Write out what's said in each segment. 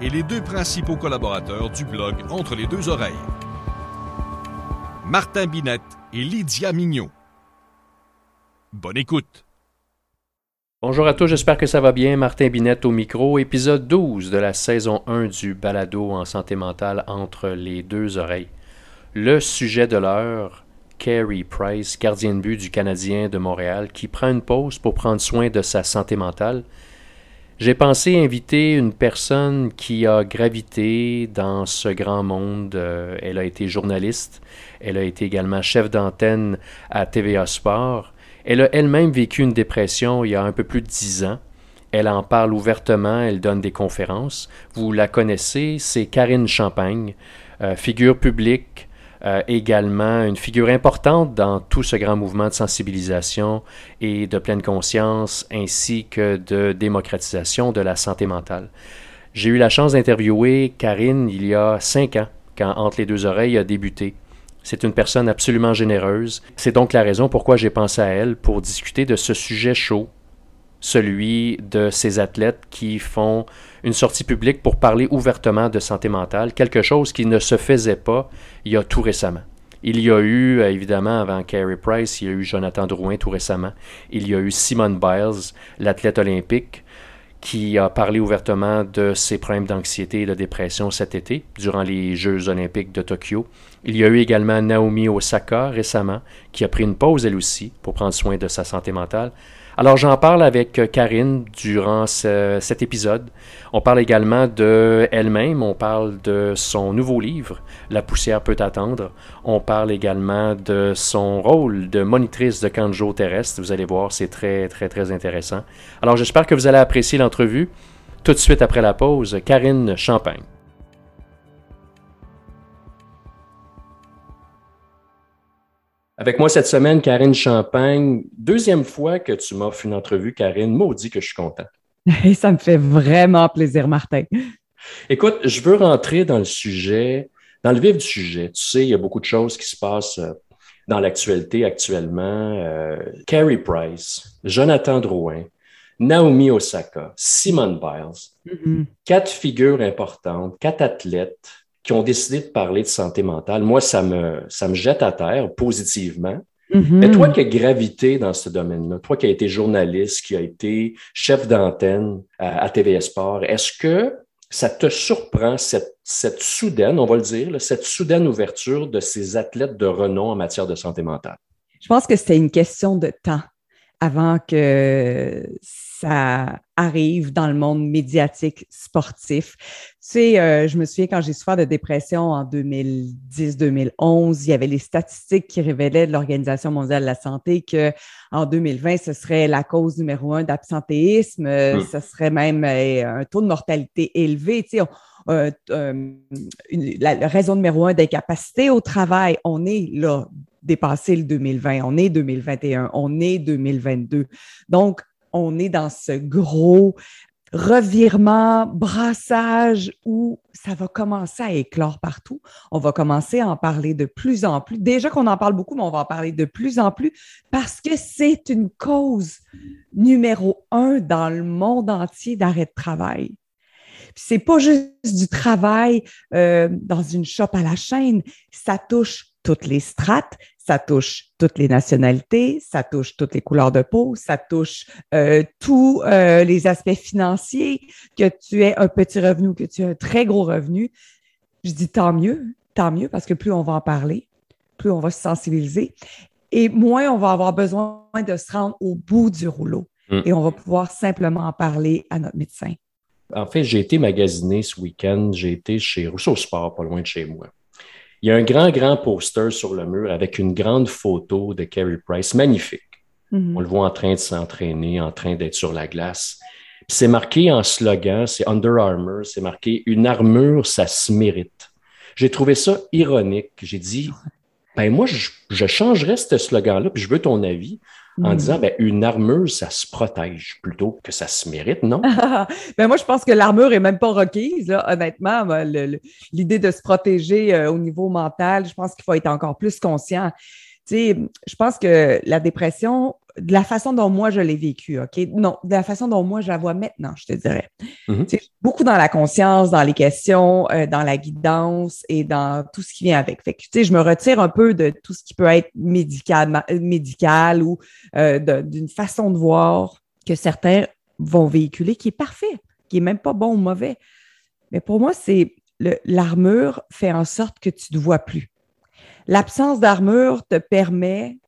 et les deux principaux collaborateurs du blog Entre les deux oreilles. Martin Binette et Lydia Mignot. Bonne écoute. Bonjour à tous, j'espère que ça va bien. Martin Binette au micro, épisode 12 de la saison 1 du balado en santé mentale entre les deux oreilles. Le sujet de l'heure, Carey Price, gardien de but du Canadien de Montréal, qui prend une pause pour prendre soin de sa santé mentale. J'ai pensé inviter une personne qui a gravité dans ce grand monde. Euh, elle a été journaliste, elle a été également chef d'antenne à TVA Sport. Elle a elle-même vécu une dépression il y a un peu plus de dix ans. Elle en parle ouvertement, elle donne des conférences. Vous la connaissez, c'est Karine Champagne, euh, figure publique, euh, également une figure importante dans tout ce grand mouvement de sensibilisation et de pleine conscience ainsi que de démocratisation de la santé mentale. J'ai eu la chance d'interviewer Karine il y a cinq ans, quand Entre les deux oreilles a débuté. C'est une personne absolument généreuse. C'est donc la raison pourquoi j'ai pensé à elle pour discuter de ce sujet chaud celui de ces athlètes qui font une sortie publique pour parler ouvertement de santé mentale, quelque chose qui ne se faisait pas il y a tout récemment. Il y a eu, euh, évidemment, avant Carey Price, il y a eu Jonathan Drouin tout récemment. Il y a eu Simone Biles, l'athlète olympique, qui a parlé ouvertement de ses problèmes d'anxiété et de dépression cet été, durant les Jeux olympiques de Tokyo. Il y a eu également Naomi Osaka récemment, qui a pris une pause elle aussi pour prendre soin de sa santé mentale. Alors j'en parle avec euh, Karine durant cet épisode. On parle également de elle-même, on parle de son nouveau livre, La poussière peut attendre. On parle également de son rôle de monitrice de canjo terrestre. Vous allez voir, c'est très très très intéressant. Alors j'espère que vous allez apprécier l'entrevue. Tout de suite après la pause, Karine Champagne. Avec moi cette semaine, Karine Champagne. Deuxième fois que tu m'offres une entrevue, Karine. Maudit que je suis content. Et ça me fait vraiment plaisir, Martin. Écoute, je veux rentrer dans le sujet, dans le vif du sujet. Tu sais, il y a beaucoup de choses qui se passent euh, dans l'actualité actuellement. Euh, Carey Price, Jonathan Drouin, Naomi Osaka, Simone Biles, mm-hmm. quatre figures importantes, quatre athlètes qui ont décidé de parler de santé mentale, moi, ça me, ça me jette à terre positivement. Mm-hmm. Mais toi qui as gravité dans ce domaine-là, toi qui as été journaliste, qui as été chef d'antenne à, à Sport, est-ce que ça te surprend cette, cette soudaine, on va le dire, cette soudaine ouverture de ces athlètes de renom en matière de santé mentale? Je pense que c'était une question de temps avant que ça arrive dans le monde médiatique sportif. Tu sais, euh, je me souviens quand j'ai souffert de dépression en 2010-2011, il y avait les statistiques qui révélaient de l'Organisation mondiale de la santé que en 2020, ce serait la cause numéro un d'absentéisme, euh, ce serait même euh, un taux de mortalité élevé. Tu sais, la, raison numéro un d'incapacité au travail, on est là dépassé le 2020, on est 2021, on est 2022. Donc, on est dans ce gros revirement, brassage où ça va commencer à éclore partout. On va commencer à en parler de plus en plus. Déjà qu'on en parle beaucoup, mais on va en parler de plus en plus parce que c'est une cause numéro un dans le monde entier d'arrêt de travail. C'est pas juste du travail euh, dans une shop à la chaîne, ça touche toutes les strates, ça touche toutes les nationalités, ça touche toutes les couleurs de peau, ça touche euh, tous euh, les aspects financiers, que tu aies un petit revenu, que tu aies un très gros revenu. Je dis tant mieux, tant mieux, parce que plus on va en parler, plus on va se sensibiliser et moins on va avoir besoin de se rendre au bout du rouleau. Mm. Et on va pouvoir simplement en parler à notre médecin. En fait, j'ai été magasiné ce week-end. J'ai été chez Rousseau Sport, pas loin de chez moi. Il y a un grand, grand poster sur le mur avec une grande photo de Carey Price, magnifique. Mm-hmm. On le voit en train de s'entraîner, en train d'être sur la glace. C'est marqué en slogan, c'est Under Armour, c'est marqué Une armure, ça se mérite. J'ai trouvé ça ironique. J'ai dit, ben moi, je, je changerais ce slogan-là, puis je veux ton avis en hmm. disant ben, une armure, ça se protège plutôt que ça se mérite, non? ben moi, je pense que l'armure est même pas requise, là, honnêtement. L'idée de se protéger euh, au niveau mental, je pense qu'il faut être encore plus conscient. Tu sais, je pense que la dépression, de la façon dont moi je l'ai vécu, OK? Non, de la façon dont moi je la vois maintenant, je te dirais. Mm-hmm. Beaucoup dans la conscience, dans les questions, euh, dans la guidance et dans tout ce qui vient avec. Fait que, tu sais, je me retire un peu de tout ce qui peut être médical, médical ou euh, d'une façon de voir que certains vont véhiculer qui est parfait, qui est même pas bon ou mauvais. Mais pour moi, c'est l'armure fait en sorte que tu ne vois plus. L'absence d'armure te permet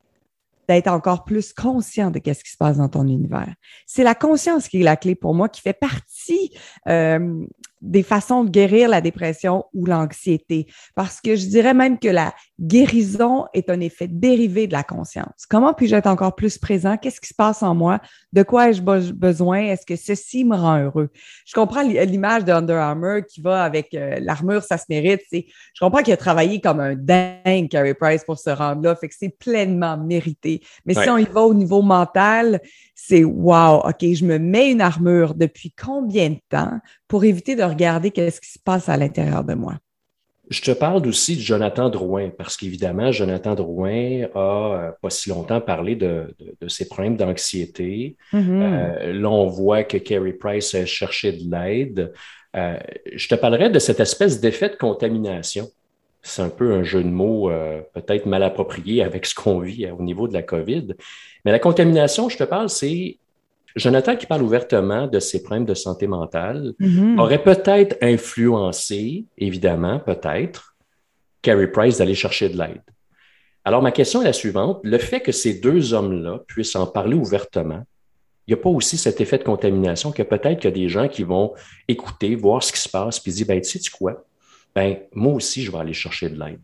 d'être encore plus conscient de ce qui se passe dans ton univers. C'est la conscience qui est la clé pour moi, qui fait partie euh, des façons de guérir la dépression ou l'anxiété. Parce que je dirais même que la guérison est un effet dérivé de la conscience. Comment puis-je être encore plus présent? Qu'est-ce qui se passe en moi? De quoi ai-je besoin? Est-ce que ceci me rend heureux? Je comprends l'image de Under Armour qui va avec euh, l'armure, ça se mérite. Je comprends qu'il a travaillé comme un dingue, Carey Price, pour se rendre là. Fait que c'est pleinement mérité. Mais si on y va au niveau mental, c'est wow, OK, je me mets une armure depuis combien de temps pour éviter de regarder qu'est-ce qui se passe à l'intérieur de moi? Je te parle aussi de Jonathan Drouin, parce qu'évidemment, Jonathan Drouin a euh, pas si longtemps parlé de, ses problèmes d'anxiété. Euh, là, on voit que Kerry Price a cherché de l'aide. Euh, je te parlerai de cette espèce d'effet de contamination. C'est un peu un jeu de mots peut-être mal approprié avec ce qu'on vit au niveau de la COVID. Mais la contamination, je te parle, c'est Jonathan qui parle ouvertement de ses problèmes de santé mentale mm-hmm. aurait peut-être influencé, évidemment, peut-être, Carrie Price d'aller chercher de l'aide. Alors, ma question est la suivante. Le fait que ces deux hommes-là puissent en parler ouvertement, il n'y a pas aussi cet effet de contamination que peut-être qu'il y a des gens qui vont écouter, voir ce qui se passe, puis dire, ben, tu sais quoi? Ben, moi aussi, je vais aller chercher de l'aide.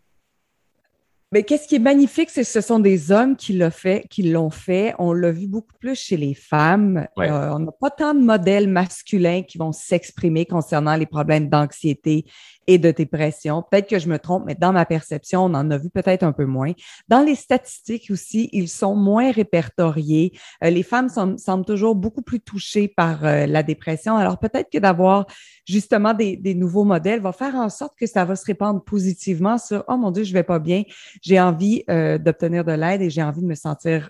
Mais qu'est-ce qui est magnifique, c'est que ce sont des hommes qui l'ont fait, qui l'ont fait. On l'a vu beaucoup plus chez les femmes. Euh, on n'a pas tant de modèles masculins qui vont s'exprimer concernant les problèmes d'anxiété et de dépression. Peut-être que je me trompe, mais dans ma perception, on en a vu peut-être un peu moins. Dans les statistiques aussi, ils sont moins répertoriés. Euh, les femmes semblent toujours beaucoup plus touchées par euh, la dépression. Alors peut-être que d'avoir justement des, nouveaux modèles va faire en sorte que ça va se répandre positivement sur oh mon Dieu, je vais pas bien, j'ai envie euh, d'obtenir de l'aide et j'ai envie de me sentir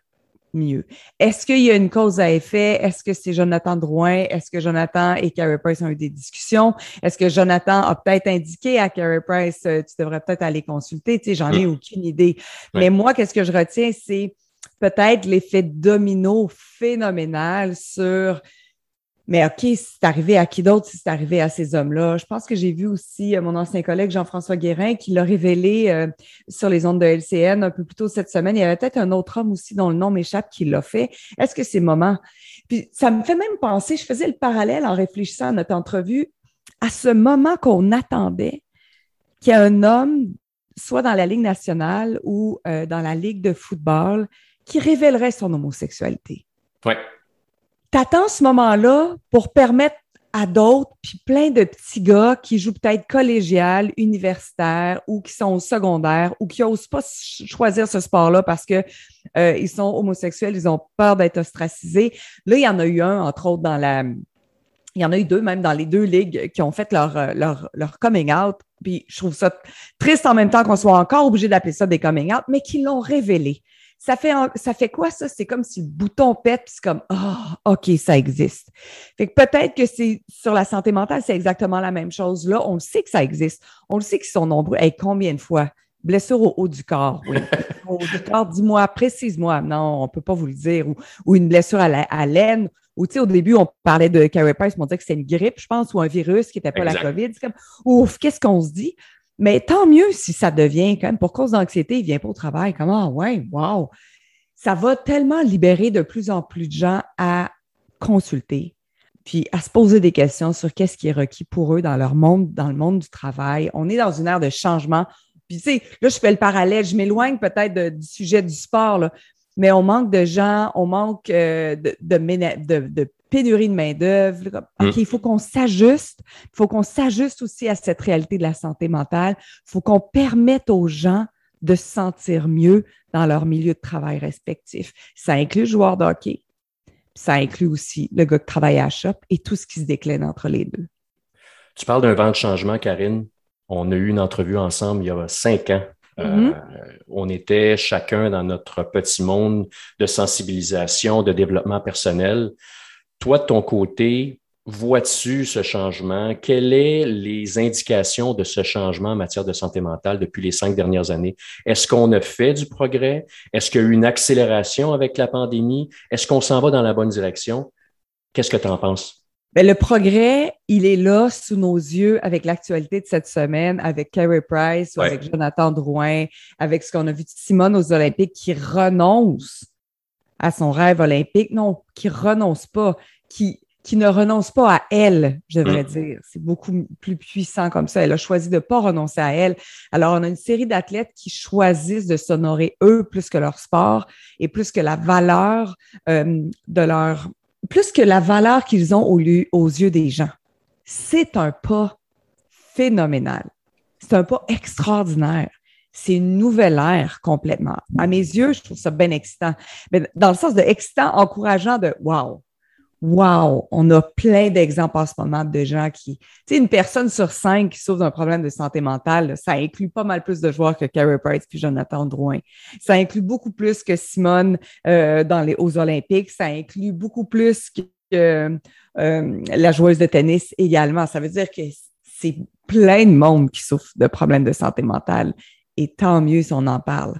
mieux. Est-ce qu'il y a une cause à effet? Est-ce que c'est Jonathan Drouin? Est-ce que Jonathan et Carey Price ont eu des discussions? Est-ce que Jonathan a peut-être indiqué à Carey Price, euh, tu devrais peut-être aller consulter? Tu sais, j'en ai aucune idée. Mais moi, qu'est-ce que je retiens, c'est peut-être l'effet domino phénoménal sur mais OK, c'est arrivé à qui d'autre si c'est arrivé à ces hommes-là? Je pense que j'ai vu aussi euh, mon ancien collègue Jean-François Guérin qui l'a révélé euh, sur les ondes de LCN un peu plus tôt cette semaine. Il y avait peut-être un autre homme aussi dont le nom m'échappe qui l'a fait. Est-ce que c'est moment? Puis ça me fait même penser, je faisais le parallèle en réfléchissant à notre entrevue, à ce moment qu'on attendait qu'il y ait un homme, soit dans la Ligue nationale ou euh, dans la Ligue de football, qui révélerait son homosexualité. Ouais t'attends ce moment-là pour permettre à d'autres, puis plein de petits gars qui jouent peut-être collégial, universitaire ou qui sont au secondaire ou qui n'osent pas choisir ce sport-là parce que euh, ils sont homosexuels, ils ont peur d'être ostracisés. Là, il y en a eu un, entre autres, dans la. Il y en a eu deux, même dans les deux ligues, qui ont fait leur, euh, leur, leur coming out. Puis je trouve ça triste en même temps qu'on soit encore obligé d'appeler ça des coming out, mais qui l'ont révélé ça fait, ça fait quoi ça? C'est comme si le bouton pète, puis c'est comme Ah, OK, ça existe. Fait que peut-être que c'est sur la santé mentale, c'est exactement la même chose. Là, on le sait que ça existe. On le sait qu'ils sont nombreux. Et combien de fois? Blessure au haut du corps, oui. au haut du corps, dis-moi, précise-moi. Non, on ne peut pas vous le dire. Ou, une blessure à, la, laine. Ou, tu sais, au début, on parlait de Carey Price, on disait que c'était une grippe, je pense, ou un virus qui n'était pas la COVID. C'est comme, ouf, qu'est-ce qu'on se dit? Mais tant mieux si ça devient quand même pour cause d'anxiété, il vient pas au travail. Comment, ouais, wow. Ça va tellement libérer de plus en plus de gens à consulter, puis à se poser des questions sur qu'est-ce qui est requis pour eux dans leur monde, dans le monde du travail. On est dans une ère de changement. Puis, tu sais, là, je fais le parallèle, je m'éloigne peut-être du sujet du sport, là. Mais on manque de gens, on manque euh, de, de, pénurie de main-d'œuvre. Mm. OK, il faut qu'on s'ajuste. Il faut qu'on s'ajuste aussi à cette réalité de la santé mentale. Il faut qu'on permette aux gens de se sentir mieux dans leur milieu de travail respectif. Ça inclut le joueur de hockey, ça inclut aussi le gars qui travaille à la shop et tout ce qui se décline entre les deux. Tu parles d'un vent de changement, Karine. On a eu une entrevue ensemble il y a cinq ans. Euh, mm-hmm. on était chacun dans notre petit monde de sensibilisation, de développement personnel. Toi, de ton côté, vois-tu ce changement? Quelles sont les indications de ce changement en matière de santé mentale depuis les cinq dernières années? Est-ce qu'on a fait du progrès? Est-ce qu'il y a eu une accélération avec la pandémie? Est-ce qu'on s'en va dans la bonne direction? Qu'est-ce que tu en penses? Bien, le progrès, il est là sous nos yeux avec l'actualité de cette semaine, avec Carey Price ou avec Jonathan Drouin, avec ce qu'on a vu de Simone aux Olympiques qui renonce à son rêve olympique. Non, qui renonce pas, qui qui ne renonce pas à elle, je devrais mm. dire. C'est beaucoup plus puissant comme ça. Elle a choisi de ne pas renoncer à elle. Alors, on a une série d'athlètes qui choisissent de s'honorer eux plus que leur sport et plus que la valeur euh, de leur, plus que la valeur qu'ils ont au lieu, aux yeux des gens. C'est un pas phénoménal. C'est un pas extraordinaire. C'est une nouvelle ère complètement. À mes yeux, je trouve ça bien excitant. Mais dans le sens de excitant, encourageant de wow Wow, on a plein d'exemples en ce moment de gens qui, tu sais, une personne sur cinq qui souffre d'un problème de santé mentale, ça inclut pas mal plus de joueurs que Carey Price puis Jonathan Drouin. Ça inclut beaucoup plus que Simone euh, dans les aux Olympiques. Ça inclut beaucoup plus que euh, la joueuse de tennis également. Ça veut dire que c'est plein de monde qui souffre de problèmes de santé mentale. Et tant mieux si on en parle.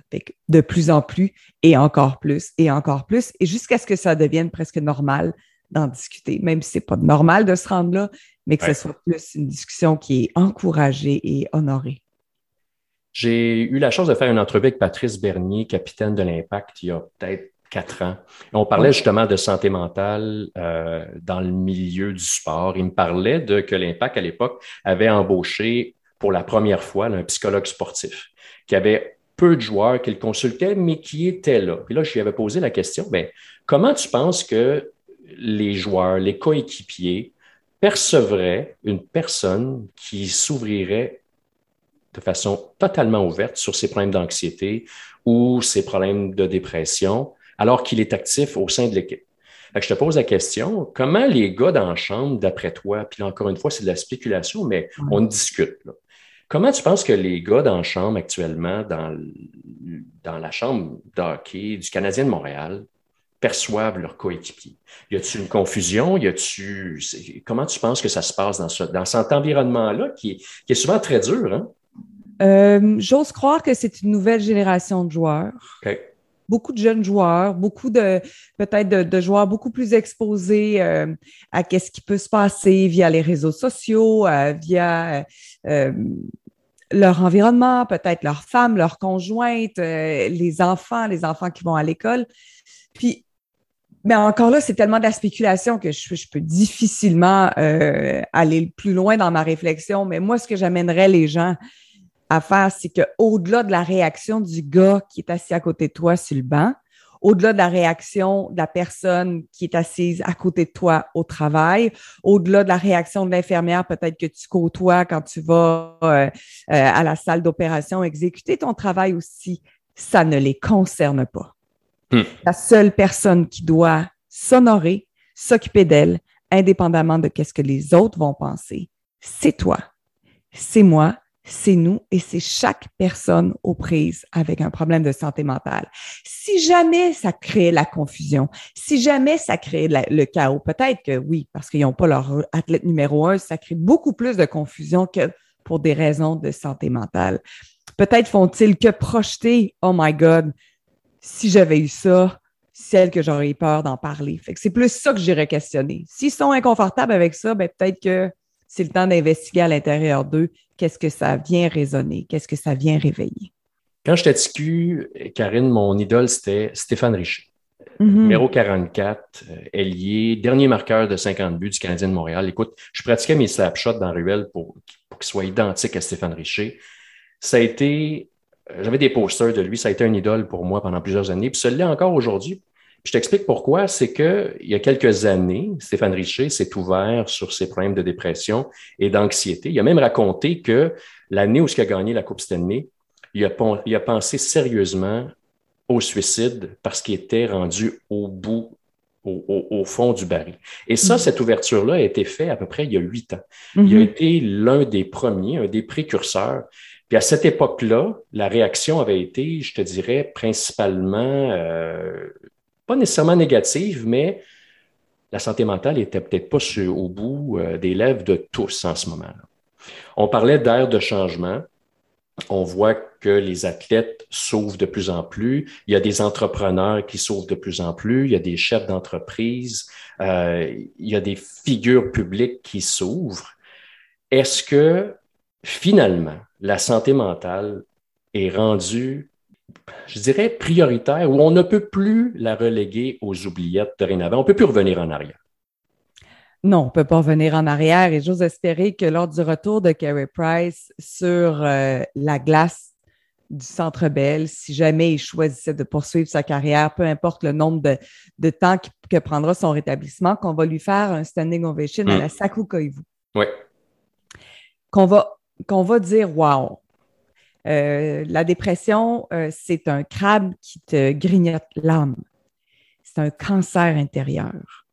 de plus en plus et encore plus et encore plus, et jusqu'à ce que ça devienne presque normal d'en discuter, même si c'est pas normal de se rendre là, mais que ce soit plus une discussion qui est encouragée et honorée. J'ai eu la chance de faire une entrevue avec Patrice Bernier, capitaine de l'Impact, il y a peut-être quatre ans. on parlait justement de santé mentale euh, dans le milieu du sport. Il me parlait de que l'Impact, à l'époque, avait embauché pour la première fois un psychologue sportif qui avait peu de joueurs qu'il consultait, mais qui était là. Puis là, je lui avais posé la question, bien, comment tu penses que les joueurs, les coéquipiers percevraient une personne qui s'ouvrirait de façon totalement ouverte sur ses problèmes d'anxiété ou ses problèmes de dépression, alors qu'il est actif au sein de l'équipe. Je te pose la question, comment les gars dans la chambre, d'après toi, puis encore une fois, c'est de la spéculation, mais on discute. Comment tu penses que les gars dans la chambre actuellement, dans, dans la chambre d'hockey du Canadien de Montréal, perçoivent leurs coéquipiers? Y a-t-il une confusion? Y a-tu comment tu penses que ça se passe dans, ce, dans cet environnement-là qui, est souvent très dur? Hein? Euh, j'ose croire que c'est une nouvelle génération de joueurs. Beaucoup de jeunes joueurs, beaucoup de peut-être de, joueurs beaucoup plus exposés euh, à ce qui peut se passer via les réseaux sociaux, euh, via leur environnement, peut-être leurs femmes, leurs conjointes, les enfants, les enfants qui vont à l'école. Puis mais encore là, c'est tellement de la spéculation que je, peux difficilement euh, aller plus loin dans ma réflexion. Mais moi, ce que j'amènerais les gens à faire, c'est qu'au-delà de la réaction du gars qui est assis à côté de toi sur le banc, au-delà de la réaction de la personne qui est assise à côté de toi au travail, au-delà de la réaction de l'infirmière peut-être que tu côtoies quand tu vas euh, euh, à la salle d'opération exécuter ton travail aussi, ça ne les concerne pas. Hmm. La seule personne qui doit s'honorer, s'occuper d'elle, indépendamment de ce que les autres vont penser, c'est toi, c'est moi, c'est nous et c'est chaque personne aux prises avec un problème de santé mentale. Si jamais ça crée la confusion, si jamais ça crée le chaos, peut-être que oui, parce qu'ils n'ont pas leur athlète numéro un, ça crée beaucoup plus de confusion que pour des raisons de santé mentale. Peut-être font-ils que projeter, oh my God, si j'avais eu ça, celle que j'aurais eu peur d'en parler. Fait que c'est plus ça que j'irais questionner. S'ils sont inconfortables avec ça, ben peut-être que c'est le temps d'investiguer à l'intérieur d'eux qu'est-ce que ça vient résonner, qu'est-ce que ça vient réveiller. Quand j'étais TQ, Karine, mon idole, c'était Stéphane Richer. Mm-hmm. Numéro 44, euh, ailier, dernier marqueur de 50 buts du Canadien de Montréal. Écoute, je pratiquais mes slapshots dans Ruelle pour, pour qu'ils soient identiques à Stéphane Richer. Ça a été j'avais des posters de lui. Ça a été un idole pour moi pendant plusieurs années. Puis celui-là encore aujourd'hui. Je t'explique pourquoi. C'est qu'il y a quelques années, Stéphane Richer s'est ouvert sur ses problèmes de dépression et d'anxiété. Il a même raconté que l'année où il a gagné la Coupe Stanley, il a, il a pensé sérieusement au suicide parce qu'il était rendu au bout au, fond du baril. Et ça, mm. cette ouverture-là a été faite à peu près il y a huit ans. Il a mm-hmm. été l'un des premiers, un des précurseurs. Puis à cette époque-là, la réaction avait été, je te dirais, principalement, euh, pas nécessairement négative, mais la santé mentale était peut-être pas au bout euh, des lèvres de tous en ce moment-là. On parlait d'ère de changement on voit que les athlètes s'ouvrent de plus en plus. Il y a des entrepreneurs qui s'ouvrent de plus en plus. Il y a des chefs d'entreprise. Euh, il y a des figures publiques qui s'ouvrent. Est-ce que finalement, la santé mentale est rendue, je dirais, prioritaire ou on ne peut plus la reléguer aux oubliettes de dorénavant? On ne peut plus revenir en arrière. Non, on ne peut pas revenir en arrière et j'ose espérer que lors du retour de Carey Price sur euh, la glace du Centre Bell, si jamais il choisissait de poursuivre sa carrière, peu importe le nombre de, temps que prendra son rétablissement, qu'on va lui faire un standing ovation à mm. la Saku Koivu. Oui. Qu'on va, qu'on va dire wow. Euh, la dépression, euh, c'est un crabe qui te grignote l'âme. C'est un cancer intérieur.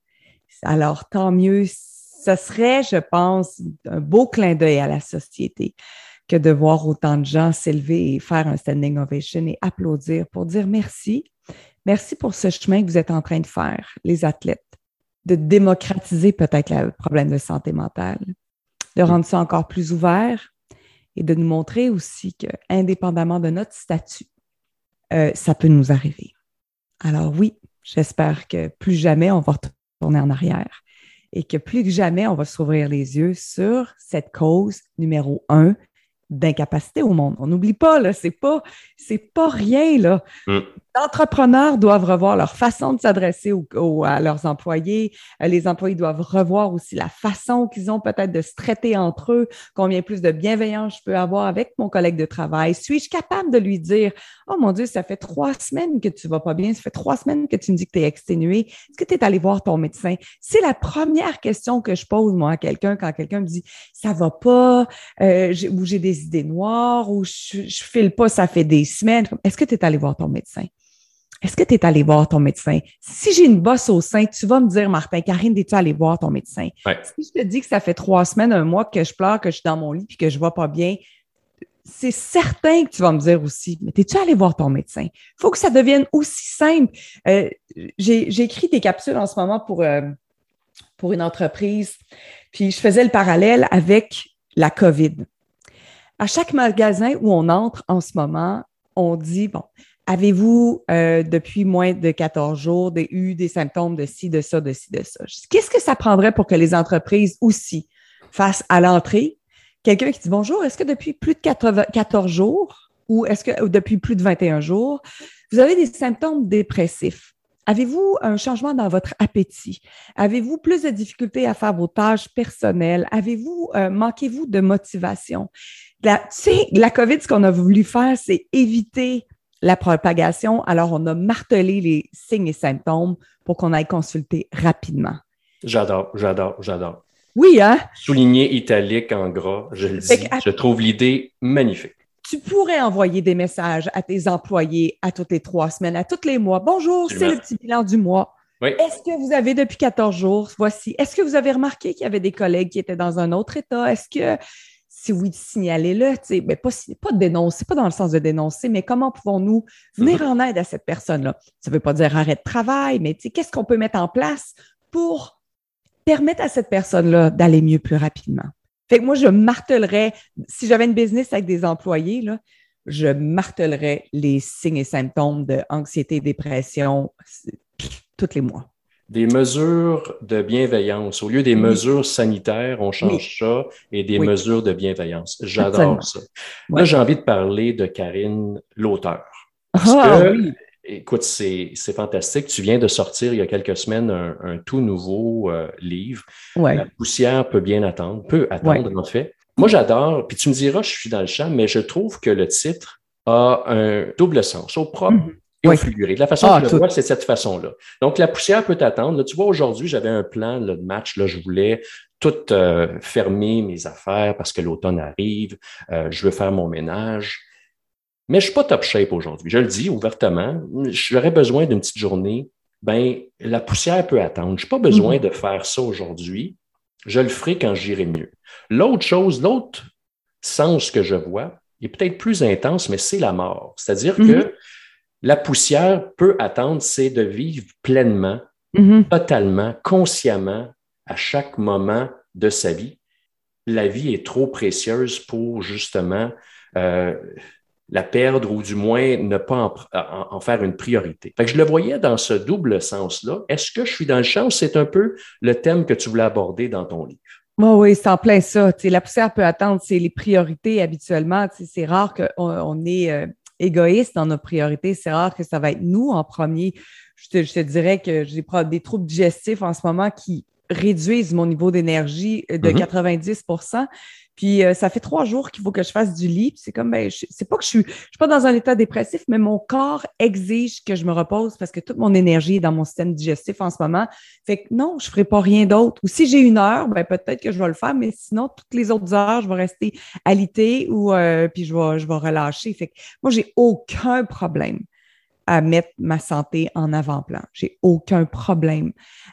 Alors, tant mieux. Ce serait, je pense, un beau clin d'œil à la société que de voir autant de gens s'élever et faire un standing ovation et applaudir pour dire merci. Merci pour ce chemin que vous êtes en train de faire, les athlètes, de démocratiser peut-être le problème de santé mentale, de rendre ça encore plus ouvert et de nous montrer aussi que, indépendamment de notre statut, euh, ça peut nous arriver. Alors oui, j'espère que plus jamais on va tourner en arrière et que plus que jamais, on va s'ouvrir les yeux sur cette cause numéro un d'incapacité au monde. On n'oublie pas, là, c'est pas, c'est pas rien, là. Mm. Entrepreneurs doivent revoir leur façon de s'adresser à leurs employés. Euh, les employés doivent revoir aussi la façon qu'ils ont peut-être de se traiter entre eux. Combien plus de bienveillance je peux avoir avec mon collègue de travail? Suis-je capable de lui dire, oh mon Dieu, ça fait trois semaines que tu vas pas bien, ça fait trois semaines que tu me dis que tu es exténué. Est-ce que tu es allé voir ton médecin? C'est la première question que je pose, moi, à quelqu'un quand quelqu'un me dit, ça va pas, euh, ou j'ai des idées noires, ou je, je file pas, ça fait des semaines. Est-ce que tu es allé voir ton médecin? Est-ce que tu es allé voir ton médecin? Si j'ai une bosse au sein, tu vas me dire, Martin, Karine, es-tu allé voir ton médecin? Si je te dis que ça fait trois semaines, un mois que je pleure, que je suis dans mon lit puis que je ne vais pas bien, c'est certain que tu vas me dire aussi, mais es-tu allé voir ton médecin? Il faut que ça devienne aussi simple. Euh, j'ai écrit des capsules en ce moment pour, euh, pour une entreprise, puis je faisais le parallèle avec la COVID. À chaque magasin où on entre en ce moment, on dit, bon, Avez-vous, euh, depuis moins de 14 jours, eu des symptômes de ci, de ça, de ci, de ça? Qu'est-ce que ça prendrait pour que les entreprises aussi fassent à l'entrée? Quelqu'un qui dit bonjour, est-ce que depuis plus de 14 jours ou est-ce que depuis plus de 21 jours, vous avez des symptômes dépressifs? Avez-vous un changement dans votre appétit? Avez-vous plus de difficultés à faire vos tâches personnelles? Avez-vous, euh, manquez-vous de motivation? Tu sais, la COVID, ce qu'on a voulu faire, c'est éviter la propagation. Alors, on a martelé les signes et symptômes pour qu'on aille consulter rapidement. J'adore, j'adore, j'adore. Oui, hein? Souligné italique en gras, je le dis. Je trouve l'idée magnifique. Tu pourrais envoyer des messages à tes employés à toutes les trois semaines, à tous les mois. Bonjour, c'est le petit bilan du mois. Oui. Est-ce que vous avez depuis 14 jours, voici, est-ce que vous avez remarqué qu'il y avait des collègues qui étaient dans un autre état? Est-ce que si oui, signalez-le, mais pas, pas de dénoncer, pas dans le sens de dénoncer, mais comment pouvons-nous venir mm-hmm. en aide à cette personne-là? Ça ne veut pas dire arrêt de travail, mais qu'est-ce qu'on peut mettre en place pour permettre à cette personne-là d'aller mieux plus rapidement? Fait que moi, je martelerais, si j'avais une business avec des employés, là, je martelerais les signes et symptômes d'anxiété, dépression, tous les mois des mesures de bienveillance. Au lieu des mesures sanitaires, on change ça et des mesures de bienveillance. J'adore ça. Là, j'ai envie de parler de Karine, l'auteur. ah, oui. écoute, c'est fantastique. Tu viens de sortir il y a quelques semaines un, tout nouveau euh, livre. La poussière peut bien attendre, peut attendre en fait. Moi, j'adore, puis tu me diras, je suis dans le champ, mais je trouve que le titre a un double sens, au propre mhm. Et au figuré. la façon ah, que je le vois, c'est de cette façon-là. Donc, la poussière peut t'attendre. Tu vois, aujourd'hui, j'avais un plan de match. Là, je voulais tout euh, fermer mes affaires parce que l'automne arrive. Euh, je veux faire mon ménage. Mais je ne suis pas top shape aujourd'hui. Je le dis ouvertement. J'aurais besoin d'une petite journée. Ben, la poussière peut attendre. Je n'ai pas besoin mhm. de faire ça aujourd'hui. Je le ferai quand j'irai mieux. L'autre chose, l'autre sens que je vois est peut-être plus intense, mais c'est la mort. C'est-à-dire que mhm. La poussière peut attendre, c'est de vivre pleinement, mhm. totalement, consciemment, à chaque moment de sa vie. La vie est trop précieuse pour justement euh, la perdre ou du moins ne pas en, faire une priorité. je le voyais dans ce double sens-là. Est-ce que je suis dans le champ ou c'est un peu le thème que tu voulais aborder dans ton livre? oui, c'est en plein ça. la poussière peut attendre, c'est les priorités habituellement. C'est rare qu'on on euh, égoïste dans nos priorités. C'est rare que ça va être nous en premier. Je te, je te dirais que j'ai des troubles digestifs en ce moment qui réduisent mon niveau d'énergie de 90 mm-hmm. Puis euh, ça fait trois jours qu'il faut que je fasse du lit. C'est comme, ben, c'est pas que je suis, je suis pas dans un état dépressif, mais mon corps exige que je me repose parce que toute mon énergie est dans mon système digestif en ce moment. Fait que non, je ferai pas rien d'autre. Ou si j'ai une heure, ben peut-être que je vais le faire, mais sinon toutes les autres heures, je vais rester alité ou euh, puis je vais, je vais relâcher. Fait que moi, j'ai aucun problème à mettre ma santé en avant-plan. J'ai aucun problème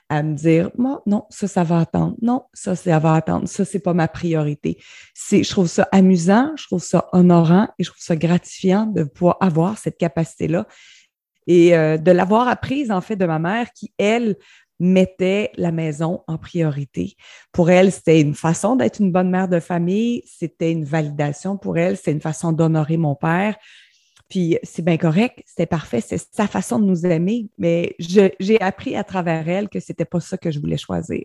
à me dire, moi, non, ça, ça va attendre. Non, ça, ça va attendre. Ça, c'est pas ma priorité. C'est, je trouve ça amusant, je trouve ça honorant et je trouve ça gratifiant de pouvoir avoir cette capacité-là et euh, de l'avoir apprise, en fait, de ma mère qui, elle, mettait la maison en priorité. Pour elle, c'était une façon d'être une bonne mère de famille, c'était une validation pour elle, c'est une façon d'honorer mon père. Puis c'est bien correct, c'était parfait, c'est sa façon de nous aimer, mais j'ai appris à travers elle que c'était pas ça que je voulais choisir.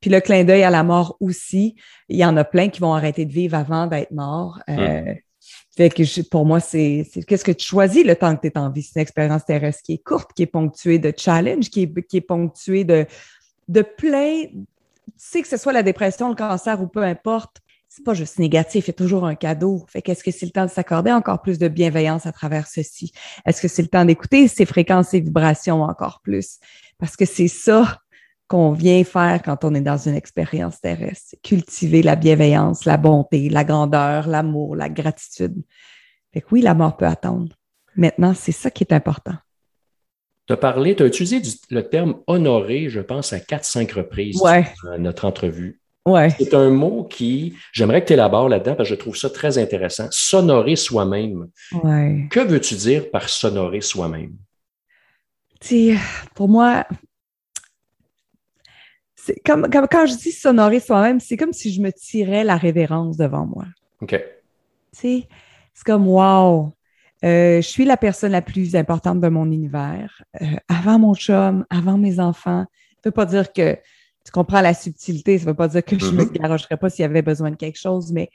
Puis le clin d'œil à la mort aussi, il y en a plein qui vont arrêter de vivre avant d'être morts. Euh. Fait que pour moi, c'est qu'est-ce que tu choisis le temps que tu es en vie? C'est une expérience terrestre qui est courte, qui est ponctuée de challenges, qui est, qui est ponctuée de, de plein. Tu sais que ce soit la dépression, le cancer ou peu importe, c'est pas juste négatif, c'est toujours un cadeau. Fait qu'est-ce que c'est le temps de s'accorder encore plus de bienveillance à travers ceci? Est-ce que c'est le temps d'écouter ces fréquences et vibrations encore plus? Parce que c'est ça qu'on vient faire quand on est dans une expérience terrestre. Cultiver la bienveillance, la bonté, la grandeur, l'amour, la gratitude. Fait que oui, la mort peut attendre. Maintenant, c'est ça qui est important. Tu as parlé, tu as utilisé le terme honoré, je pense, à quatre, cinq reprises dans notre entrevue. C'est un mot qui, j'aimerais que tu élabores là-dedans parce que je trouve ça très intéressant. S'honorer soi-même. Que veux-tu dire par s'honorer soi-même? Pour moi, c'est comme, quand je dis s'honorer soi-même, c'est comme si je me tirais la révérence devant moi. OK. C'est comme wow. Euh, je suis la personne la plus importante de mon univers. Euh, avant mon chum, avant mes enfants. Ça ne veut pas dire que tu comprends la subtilité. Ça ne veut pas dire que je ne me mm-hmm. garocherais pas s'il y avait besoin de quelque chose, mais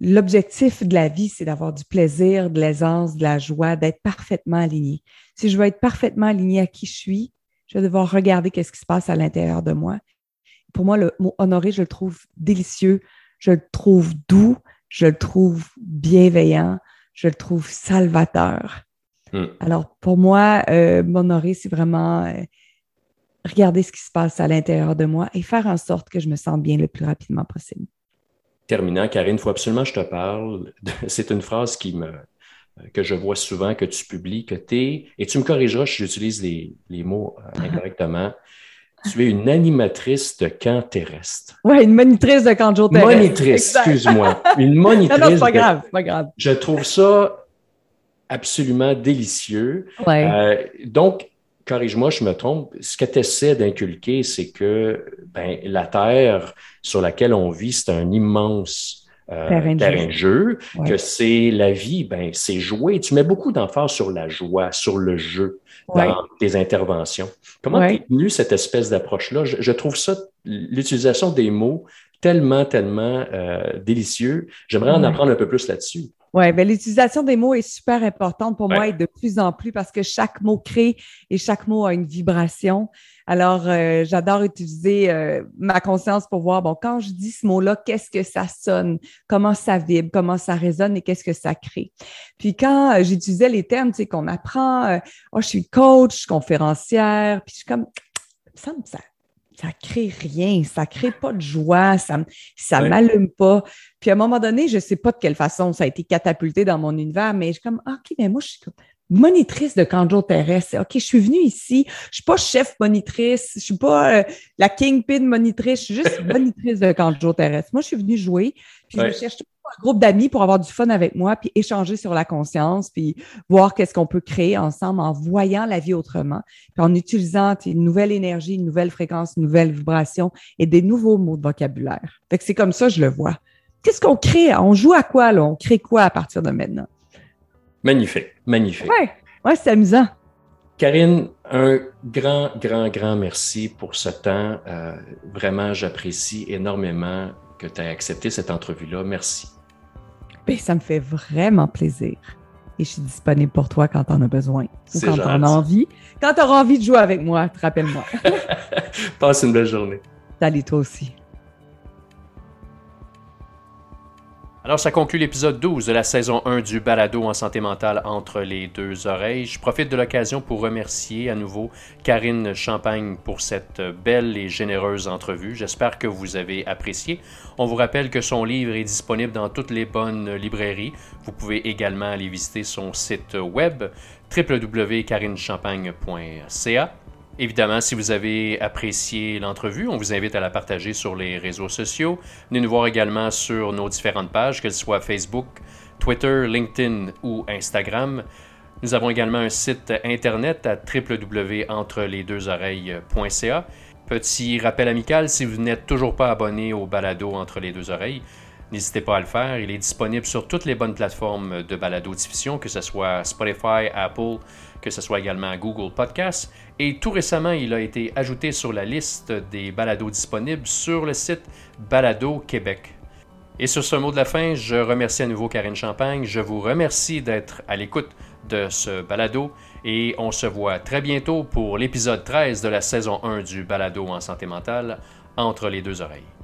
l'objectif de la vie, c'est d'avoir du plaisir, de l'aisance, de la joie, d'être parfaitement aligné. Si je veux être parfaitement aligné à qui je suis, je vais devoir regarder qu'est-ce qui se passe à l'intérieur de moi. Pour moi, le mot honoré, je le trouve délicieux, je le trouve doux, je le trouve bienveillant, je le trouve salvateur. Mm. Alors, pour moi, euh, m'honorer, c'est vraiment euh, regarder ce qui se passe à l'intérieur de moi et faire en sorte que je me sente bien le plus rapidement possible. Terminant, Karine, il faut absolument que je te parle. C'est une phrase qui me, que je vois souvent, que tu publies, que tu es, et tu me corrigeras si j'utilise les, les, mots euh, incorrectement, tu es une animatrice de camp terrestre. Oui, une monitrice de camp terrestre. Monitrice, excuse-moi. Une monitrice. non, non, pas grave, pas grave. Je trouve ça absolument délicieux. Ouais. Euh, donc, corrige-moi, je me trompe, ce que tu essaies d'inculquer, c'est que ben, la Terre sur laquelle on vit, c'est un immense euh, terrain de jeu, que c'est la vie, ben, c'est jouer. Tu mets beaucoup d'emphase sur la joie, sur le jeu dans tes interventions. Comment ouais. tu venu cette espèce d'approche-là? Je, trouve ça, l'utilisation des mots tellement, tellement euh, délicieux. J'aimerais en apprendre un peu plus là-dessus. Oui, ben, l'utilisation des mots est super importante pour moi et de plus en plus parce que chaque mot crée et chaque mot a une vibration. Alors, euh, j'adore utiliser euh, ma conscience pour voir, bon, quand je dis ce mot-là, qu'est-ce que ça sonne, comment ça vibre, comment ça résonne et qu'est-ce que ça crée? Puis quand j'utilisais les termes, tu sais, qu'on apprend, oh, je suis coach, conférencière, puis je suis comme, ça, ça, ça crée rien, ça crée pas de joie, ça, ça m'allume pas. Puis à un moment donné, je sais pas de quelle façon ça a été catapulté dans mon univers, mais je suis comme, ah, OK, mais moi, je suis monitrice de Canjo terrestre. OK, je suis venue ici. Je suis pas chef monitrice. Je suis pas euh, la kingpin monitrice. Je suis juste monitrice de Canjo terrestre. Moi, je suis venue jouer. Puis je cherche un groupe d'amis pour avoir du fun avec moi, puis échanger sur la conscience, puis voir qu'est-ce qu'on peut créer ensemble en voyant la vie autrement, puis en utilisant une nouvelle énergie, une nouvelle fréquence, une nouvelle vibration et des nouveaux mots de vocabulaire. Fait que c'est comme ça que je le vois. Qu'est-ce qu'on crée? On joue à quoi, là? On crée quoi à partir de maintenant? Magnifique, magnifique. Ouais, ouais c'est amusant. Karine, un grand, grand, grand merci pour ce temps. Euh, vraiment, j'apprécie énormément que tu aies accepté cette entrevue-là. Merci. Ben, ça me fait vraiment plaisir. Et je suis disponible pour toi quand tu en as besoin. Ou quand tu en as envie. Quand tu auras envie de jouer avec moi, rappelle-moi. Passe une belle journée. Salut toi aussi. Alors, ça conclut l'épisode 12 de la saison 1 du balado en santé mentale entre les deux oreilles. Je profite de l'occasion pour remercier à nouveau Karine Champagne pour cette belle et généreuse entrevue. J'espère que vous avez apprécié. On vous rappelle que son livre est disponible dans toutes les bonnes librairies. Vous pouvez également aller visiter son site web www.carinechampagne.ca. Évidemment, si vous avez apprécié l'entrevue, on vous invite à la partager sur les réseaux sociaux. Venez nous voir également sur nos différentes pages, qu'elles soient Facebook, Twitter, LinkedIn ou Instagram. Nous avons également un site internet à www.entrelesdeuxoreilles.ca. Petit rappel amical, si vous n'êtes toujours pas abonné au balado Entre les deux oreilles, n'hésitez pas à le faire. Il est disponible sur toutes les bonnes plateformes de balado diffusion, que ce soit Spotify, Apple, que ce soit également Google Podcasts. Et tout récemment, il a été ajouté sur la liste des balados disponibles sur le site Balado Québec. Et sur ce mot de la fin, je remercie à nouveau Karine Champagne. Je vous remercie d'être à l'écoute de ce balado et on se voit très bientôt pour l'épisode 13 de la saison 1 du balado en santé mentale entre les deux oreilles.